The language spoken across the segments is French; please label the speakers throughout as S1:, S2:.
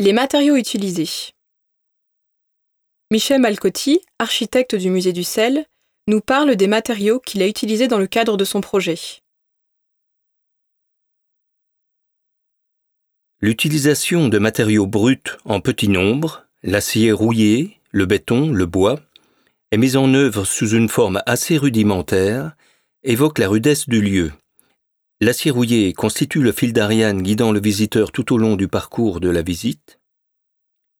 S1: Les matériaux utilisés. Michel Malcotti, architecte du musée du sel, nous parle des matériaux qu'il a utilisés dans le cadre de son projet.
S2: L'utilisation de matériaux bruts en petit nombre, l'acier rouillé, le béton, le bois, est mise en œuvre sous une forme assez rudimentaire, évoque la rudesse du lieu. L'acier rouillé constitue le fil d'Ariane guidant le visiteur tout au long du parcours de la visite.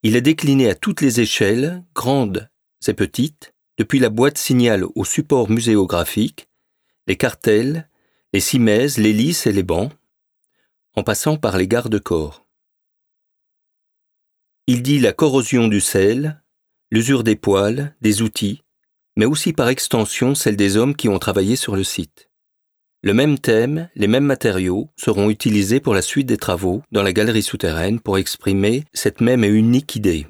S2: Il est décliné à toutes les échelles, grandes et petites, depuis la boîte signal au support muséographique, les cartels, les cimaises, les lisses et les bancs, en passant par les garde-corps. Il dit la corrosion du sel, l'usure des poils, des outils, mais aussi par extension celle des hommes qui ont travaillé sur le site. Le même thème, les mêmes matériaux seront utilisés pour la suite des travaux dans la galerie souterraine pour exprimer cette même et unique idée.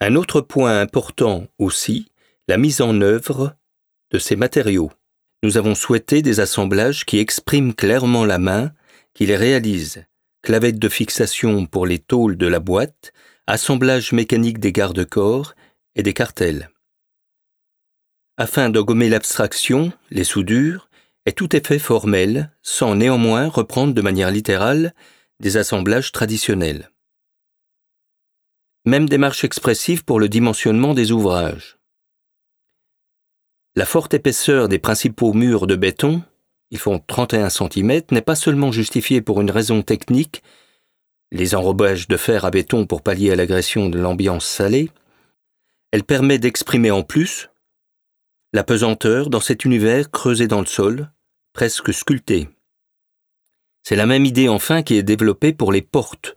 S2: Un autre point important aussi, la mise en œuvre de ces matériaux. Nous avons souhaité des assemblages qui expriment clairement la main, qui les réalise. Clavette de fixation pour les tôles de la boîte, assemblage mécanique des garde-corps et des cartels. Afin de l'abstraction, les soudures, est tout effet formel, sans néanmoins reprendre de manière littérale des assemblages traditionnels. Même démarche expressive pour le dimensionnement des ouvrages. La forte épaisseur des principaux murs de béton, ils font 31 cm, n'est pas seulement justifiée pour une raison technique, les enrobages de fer à béton pour pallier à l'agression de l'ambiance salée, elle permet d'exprimer en plus, la pesanteur dans cet univers creusé dans le sol, presque sculpté. C'est la même idée enfin qui est développée pour les portes.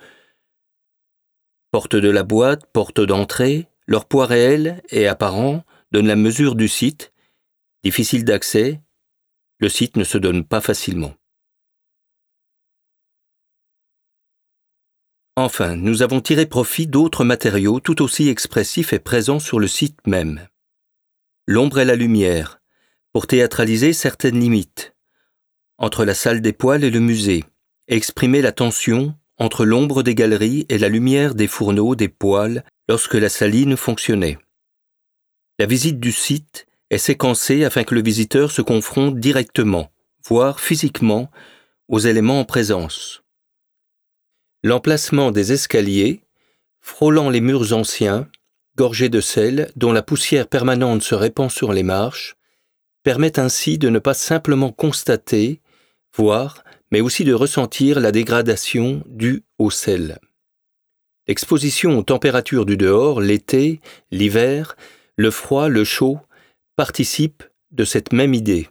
S2: Portes de la boîte, portes d'entrée, leur poids réel et apparent donne la mesure du site. Difficile d'accès, le site ne se donne pas facilement. Enfin, nous avons tiré profit d'autres matériaux tout aussi expressifs et présents sur le site même l'ombre et la lumière, pour théâtraliser certaines limites, entre la salle des poils et le musée, exprimer la tension entre l'ombre des galeries et la lumière des fourneaux des poils lorsque la saline fonctionnait. La visite du site est séquencée afin que le visiteur se confronte directement, voire physiquement, aux éléments en présence. L'emplacement des escaliers, frôlant les murs anciens, gorgée de sel, dont la poussière permanente se répand sur les marches, permet ainsi de ne pas simplement constater, voir, mais aussi de ressentir la dégradation due au sel. L'exposition aux températures du dehors, l'été, l'hiver, le froid, le chaud, participent de cette même idée.